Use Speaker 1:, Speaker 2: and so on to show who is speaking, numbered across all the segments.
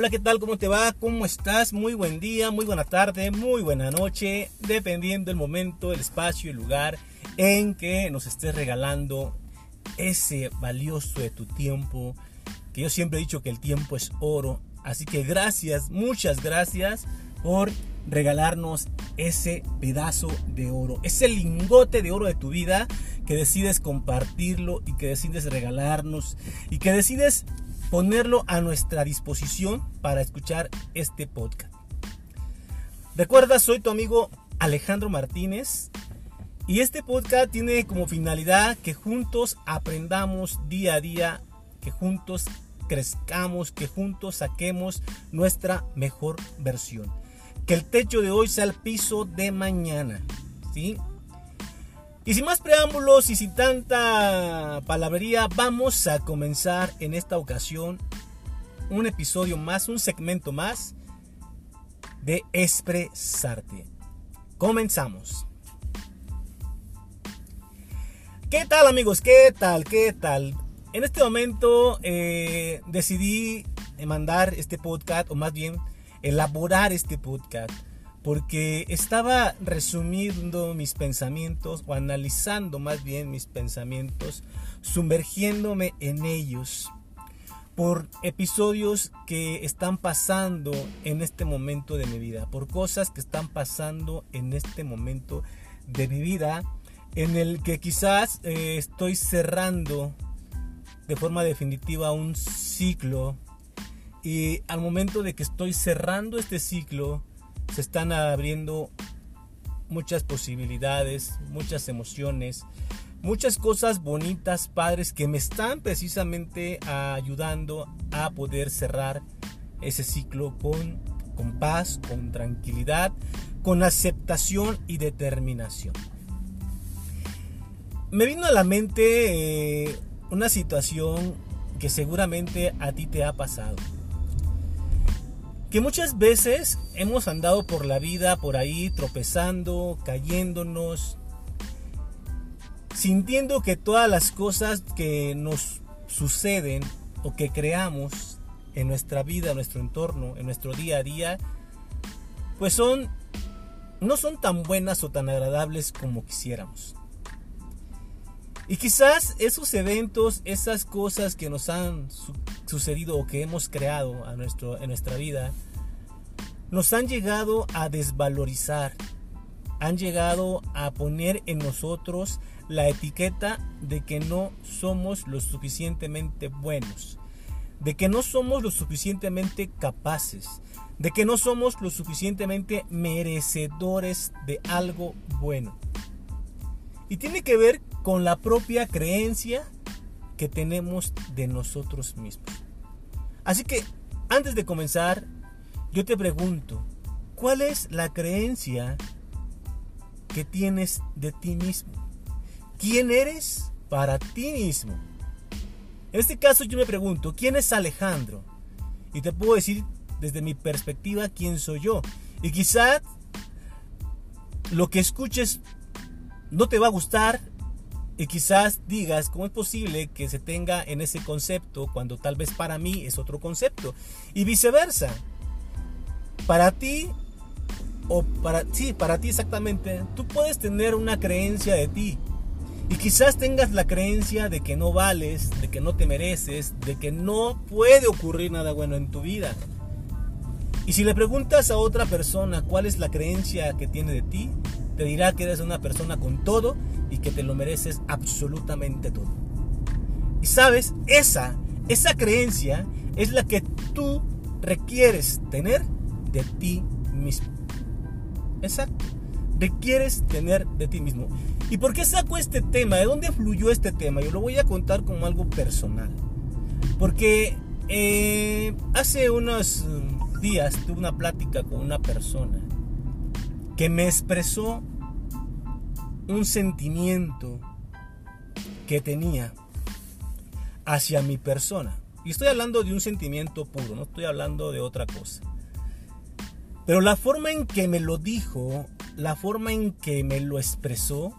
Speaker 1: Hola, ¿qué tal? ¿Cómo te va? ¿Cómo estás? Muy buen día, muy buena tarde, muy buena noche, dependiendo el momento, el espacio, el lugar en que nos estés regalando ese valioso de tu tiempo, que yo siempre he dicho que el tiempo es oro. Así que gracias, muchas gracias por regalarnos ese pedazo de oro, ese lingote de oro de tu vida que decides compartirlo y que decides regalarnos y que decides ponerlo a nuestra disposición para escuchar este podcast. Recuerda, soy tu amigo Alejandro Martínez y este podcast tiene como finalidad que juntos aprendamos día a día, que juntos crezcamos, que juntos saquemos nuestra mejor versión. Que el techo de hoy sea el piso de mañana. ¿sí? Y sin más preámbulos y sin tanta palabrería, vamos a comenzar en esta ocasión un episodio más, un segmento más de Expresarte. Comenzamos. ¿Qué tal amigos? ¿Qué tal? ¿Qué tal? En este momento eh, decidí mandar este podcast, o más bien elaborar este podcast porque estaba resumiendo mis pensamientos o analizando más bien mis pensamientos, sumergiéndome en ellos por episodios que están pasando en este momento de mi vida, por cosas que están pasando en este momento de mi vida, en el que quizás eh, estoy cerrando de forma definitiva un ciclo y al momento de que estoy cerrando este ciclo, se están abriendo muchas posibilidades, muchas emociones, muchas cosas bonitas, padres, que me están precisamente ayudando a poder cerrar ese ciclo con, con paz, con tranquilidad, con aceptación y determinación. Me vino a la mente eh, una situación que seguramente a ti te ha pasado que muchas veces hemos andado por la vida, por ahí, tropezando, cayéndonos, sintiendo que todas las cosas que nos suceden o que creamos en nuestra vida, en nuestro entorno, en nuestro día a día, pues son no son tan buenas o tan agradables como quisiéramos. Y quizás esos eventos, esas cosas que nos han sucedido o que hemos creado a nuestro, en nuestra vida, nos han llegado a desvalorizar, han llegado a poner en nosotros la etiqueta de que no somos lo suficientemente buenos, de que no somos lo suficientemente capaces, de que no somos lo suficientemente merecedores de algo bueno. Y tiene que ver con la propia creencia que tenemos de nosotros mismos. Así que antes de comenzar, yo te pregunto, ¿cuál es la creencia que tienes de ti mismo? ¿Quién eres para ti mismo? En este caso yo me pregunto, ¿quién es Alejandro? Y te puedo decir desde mi perspectiva quién soy yo. Y quizás lo que escuches no te va a gustar y quizás digas, ¿cómo es posible que se tenga en ese concepto cuando tal vez para mí es otro concepto? Y viceversa. Para ti, o para, sí, para ti exactamente, tú puedes tener una creencia de ti. Y quizás tengas la creencia de que no vales, de que no te mereces, de que no puede ocurrir nada bueno en tu vida. Y si le preguntas a otra persona cuál es la creencia que tiene de ti, te dirá que eres una persona con todo y que te lo mereces absolutamente todo. Y sabes, esa, esa creencia es la que tú requieres tener de ti mismo. Exacto. Requieres tener de ti mismo. ¿Y por qué saco este tema? ¿De dónde fluyó este tema? Yo lo voy a contar como algo personal. Porque eh, hace unos días tuve una plática con una persona que me expresó un sentimiento que tenía hacia mi persona. Y estoy hablando de un sentimiento puro, no estoy hablando de otra cosa. Pero la forma en que me lo dijo, la forma en que me lo expresó,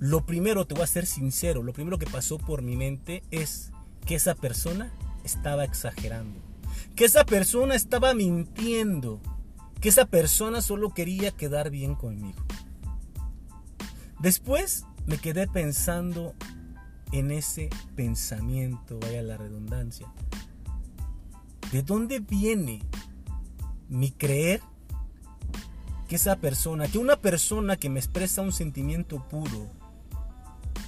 Speaker 1: lo primero, te voy a ser sincero, lo primero que pasó por mi mente es que esa persona estaba exagerando, que esa persona estaba mintiendo, que esa persona solo quería quedar bien conmigo. Después me quedé pensando en ese pensamiento, vaya la redundancia. ¿De dónde viene mi creer que esa persona, que una persona que me expresa un sentimiento puro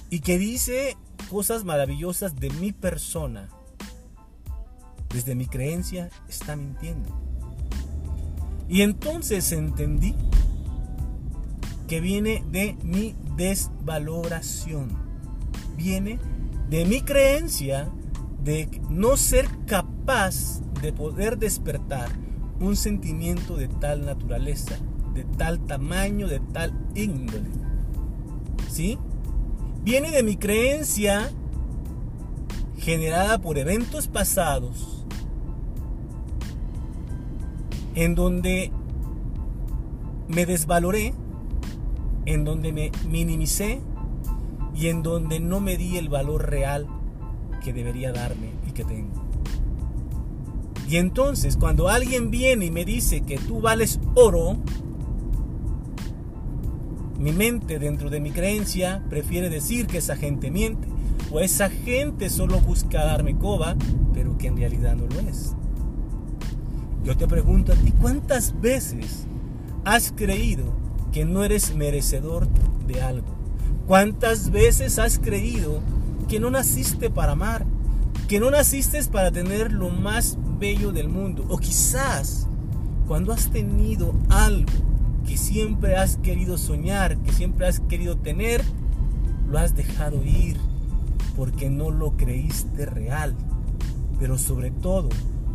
Speaker 1: y que dice cosas maravillosas de mi persona, desde mi creencia, está mintiendo? Y entonces entendí que viene de mi desvaloración. Viene de mi creencia de no ser capaz de poder despertar un sentimiento de tal naturaleza, de tal tamaño, de tal índole. ¿Sí? Viene de mi creencia generada por eventos pasados en donde me desvaloré, en donde me minimicé y en donde no me di el valor real que debería darme y que tengo. Y entonces cuando alguien viene y me dice que tú vales oro, mi mente dentro de mi creencia prefiere decir que esa gente miente o esa gente solo busca darme coba, pero que en realidad no lo es. Yo te pregunto a ti, ¿cuántas veces has creído que no eres merecedor de algo? ¿Cuántas veces has creído que no naciste para amar? Que no naciste para tener lo más bello del mundo. O quizás cuando has tenido algo que siempre has querido soñar, que siempre has querido tener, lo has dejado ir porque no lo creíste real. Pero sobre todo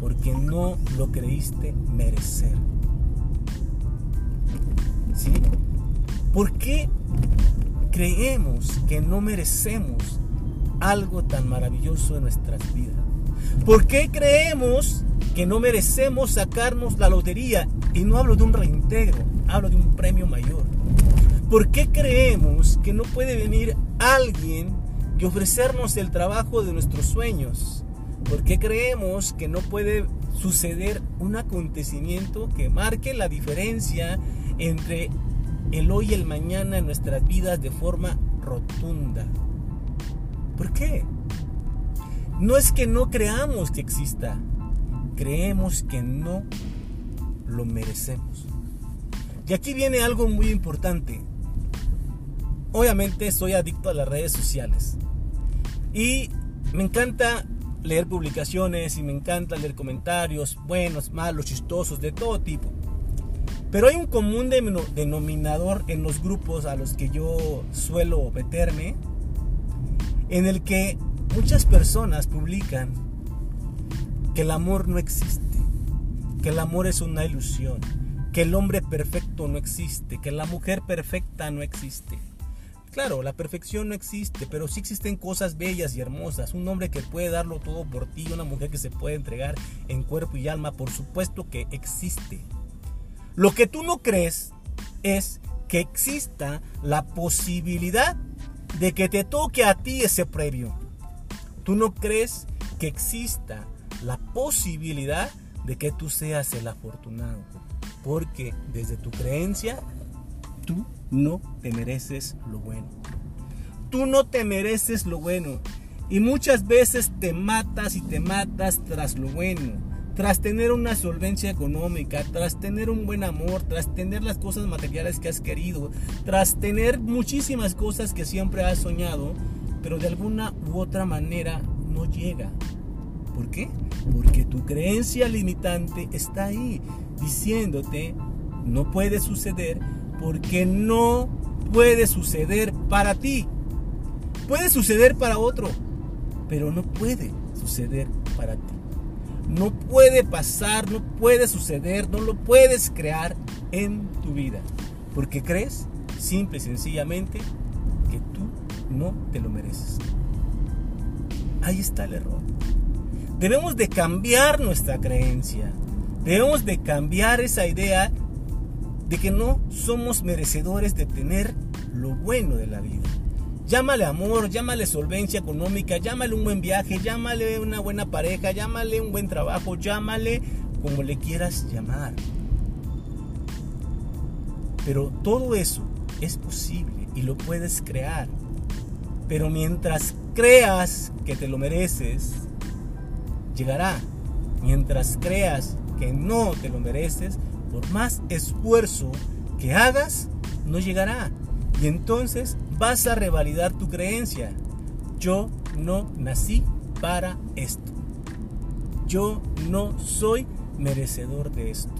Speaker 1: porque no lo creíste merecer. ¿Sí? ¿Por qué creemos que no merecemos algo tan maravilloso en nuestras vidas? ¿Por qué creemos que no merecemos sacarnos la lotería? Y no hablo de un reintegro, hablo de un premio mayor. ¿Por qué creemos que no puede venir alguien y ofrecernos el trabajo de nuestros sueños? ¿Por qué creemos que no puede suceder un acontecimiento que marque la diferencia entre el hoy y el mañana en nuestras vidas de forma rotunda? ¿Por qué? No es que no creamos que exista, creemos que no lo merecemos. Y aquí viene algo muy importante. Obviamente soy adicto a las redes sociales. Y me encanta leer publicaciones y me encanta leer comentarios, buenos, malos, chistosos, de todo tipo. Pero hay un común denominador en los grupos a los que yo suelo meterme, en el que muchas personas publican que el amor no existe, que el amor es una ilusión, que el hombre perfecto no existe, que la mujer perfecta no existe. Claro, la perfección no existe, pero sí existen cosas bellas y hermosas. Un hombre que puede darlo todo por ti, una mujer que se puede entregar en cuerpo y alma, por supuesto que existe. Lo que tú no crees es que exista la posibilidad de que te toque a ti ese previo. Tú no crees que exista la posibilidad de que tú seas el afortunado. Porque desde tu creencia, tú no te mereces lo bueno. Tú no te mereces lo bueno. Y muchas veces te matas y te matas tras lo bueno. Tras tener una solvencia económica, tras tener un buen amor, tras tener las cosas materiales que has querido, tras tener muchísimas cosas que siempre has soñado, pero de alguna u otra manera no llega. ¿Por qué? Porque tu creencia limitante está ahí, diciéndote, no puede suceder porque no puede suceder para ti. Puede suceder para otro, pero no puede suceder para ti. No puede pasar, no puede suceder, no lo puedes crear en tu vida. Porque crees simple y sencillamente que tú no te lo mereces. Ahí está el error. Debemos de cambiar nuestra creencia. Debemos de cambiar esa idea de que no somos merecedores de tener lo bueno de la vida. Llámale amor, llámale solvencia económica, llámale un buen viaje, llámale una buena pareja, llámale un buen trabajo, llámale como le quieras llamar. Pero todo eso es posible y lo puedes crear. Pero mientras creas que te lo mereces, llegará. Mientras creas que no te lo mereces, por más esfuerzo que hagas, no llegará. Y entonces vas a revalidar tu creencia. Yo no nací para esto. Yo no soy merecedor de esto.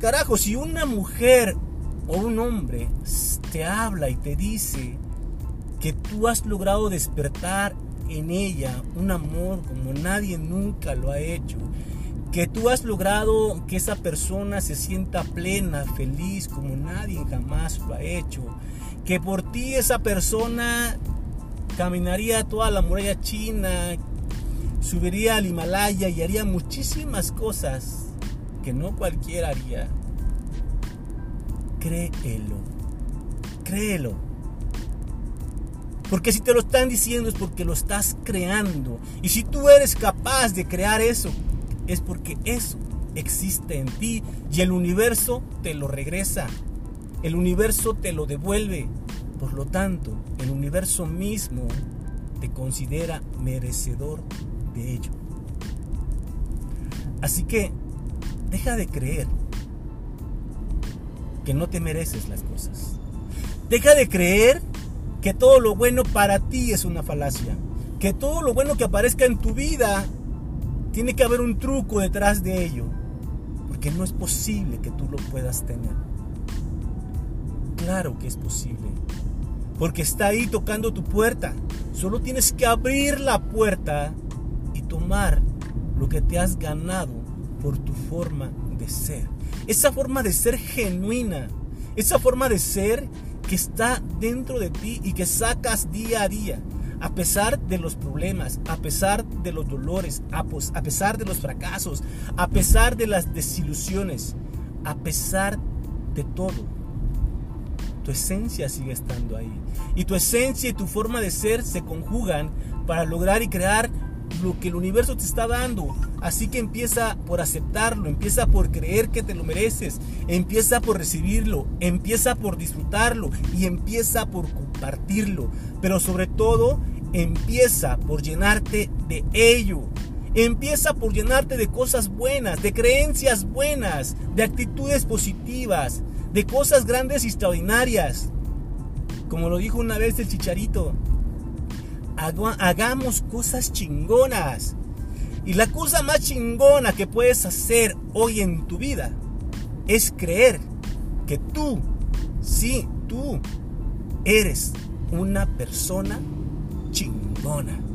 Speaker 1: Carajo, si una mujer o un hombre te habla y te dice que tú has logrado despertar en ella un amor como nadie nunca lo ha hecho, que tú has logrado que esa persona se sienta plena, feliz como nadie jamás lo ha hecho, que por ti esa persona caminaría toda la muralla china, subiría al Himalaya y haría muchísimas cosas que no cualquiera haría. Créelo, créelo. Porque si te lo están diciendo es porque lo estás creando. Y si tú eres capaz de crear eso, es porque eso existe en ti y el universo te lo regresa. El universo te lo devuelve. Por lo tanto, el universo mismo te considera merecedor de ello. Así que deja de creer que no te mereces las cosas. Deja de creer que todo lo bueno para ti es una falacia. Que todo lo bueno que aparezca en tu vida tiene que haber un truco detrás de ello. Porque no es posible que tú lo puedas tener. Claro que es posible. Porque está ahí tocando tu puerta. Solo tienes que abrir la puerta y tomar lo que te has ganado por tu forma de ser. Esa forma de ser genuina. Esa forma de ser que está dentro de ti y que sacas día a día. A pesar de los problemas, a pesar de los dolores, a, pesar de los fracasos, a pesar de las desilusiones, a pesar de todo, tu esencia sigue estando ahí. Y tu esencia y tu forma de ser se conjugan para lograr y crear lo que el universo te está dando. Así que empieza por aceptarlo, empieza por creer que te lo mereces, empieza por recibirlo, empieza por disfrutarlo y empieza por compartirlo. Pero sobre todo, empieza por llenarte de ello. Empieza por llenarte de cosas buenas, de creencias buenas, de actitudes positivas, de cosas grandes y extraordinarias. Como lo dijo una vez el chicharito, hagamos cosas chingonas. Y la cosa más chingona que puedes hacer hoy en tu vida es creer que tú, sí, tú eres una persona chingona.